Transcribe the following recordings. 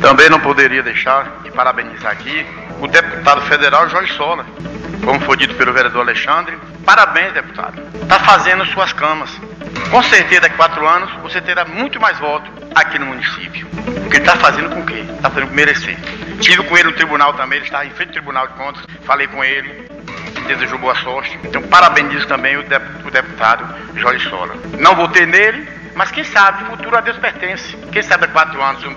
Também não poderia deixar de parabenizar aqui o deputado federal Jorge Sola, como foi dito pelo vereador Alexandre. Parabéns, deputado. Está fazendo suas camas. Com certeza, daqui a quatro anos, você terá muito mais votos aqui no município. Porque está fazendo com o quê? Está fazendo com merecer. Tive com ele no tribunal também, ele está em frente ao Tribunal de Contas, falei com ele, desejou boa sorte. Então, parabenizo também o, deputado Jorge Sola. Não votei nele, mas quem sabe, o futuro a Deus pertence. Quem sabe a quatro anos eu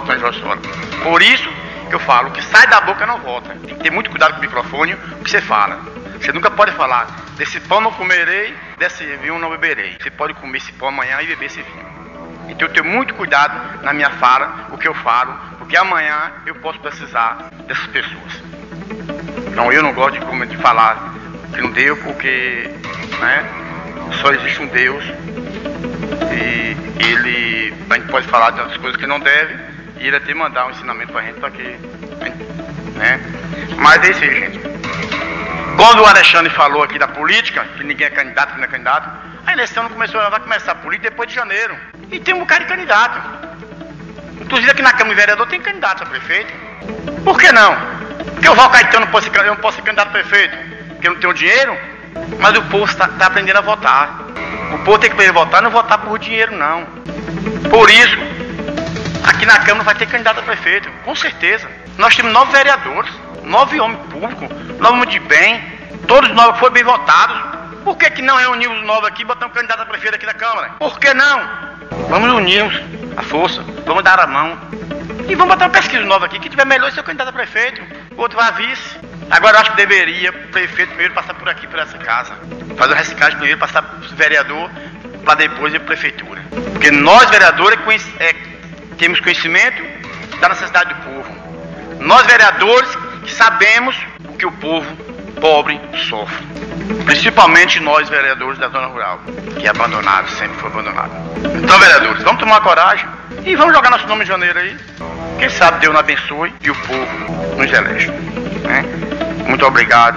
em Jorge Sola. Por isso eu falo, o que sai da boca não volta. Tem que ter muito cuidado com o microfone, o que você fala. Você nunca pode falar, desse pão não comerei, desse vinho não beberei. Você pode comer esse pão amanhã e beber esse vinho. Então eu tenho muito cuidado na minha fala, o que eu falo, porque amanhã eu posso precisar dessas pessoas. Então eu não gosto de, de falar que não deu, porque né, só existe um Deus e ele a gente pode falar das coisas que não deve e ele até mandar um ensinamento pra gente para que. Né? Mas é isso aí, gente. Quando o Alexandre falou aqui da política, que ninguém é candidato, que não é candidato, a eleição não começou, vai começar a política depois de janeiro. E tem um bocado de candidato. Inclusive aqui na Câmara de Vereador tem candidato a prefeito. Por que não? Porque o Val Caetano não ser, eu não posso ser candidato a prefeito, porque eu não tenho dinheiro, mas o povo está tá aprendendo a votar. O povo tem que aprender a votar, não votar por dinheiro não. Por isso, na Câmara vai ter candidato a prefeito, com certeza. Nós temos nove vereadores, nove homens públicos, nove homens de bem, todos nove foram bem votados. Por que, que não reunimos os nove aqui e botamos candidato a prefeito aqui na Câmara? Por que não? Vamos unirmos a força, vamos dar a mão. E vamos botar uma pesquisa nova aqui, que tiver melhor ser candidato a prefeito, o outro vai a vice. Agora eu acho que deveria o prefeito primeiro passar por aqui, por essa casa. Fazer o reciclagem primeiro, passar para o vereador, para depois ir para a prefeitura. Porque nós, vereadores, é, temos conhecimento da necessidade do povo. Nós, vereadores, que sabemos o que o povo pobre sofre. Principalmente nós, vereadores da zona rural, que é abandonado, sempre foi abandonado. Então, vereadores, vamos tomar coragem e vamos jogar nosso nome em janeiro aí. Quem sabe Deus nos abençoe e o povo nos elege. Né? Muito obrigado.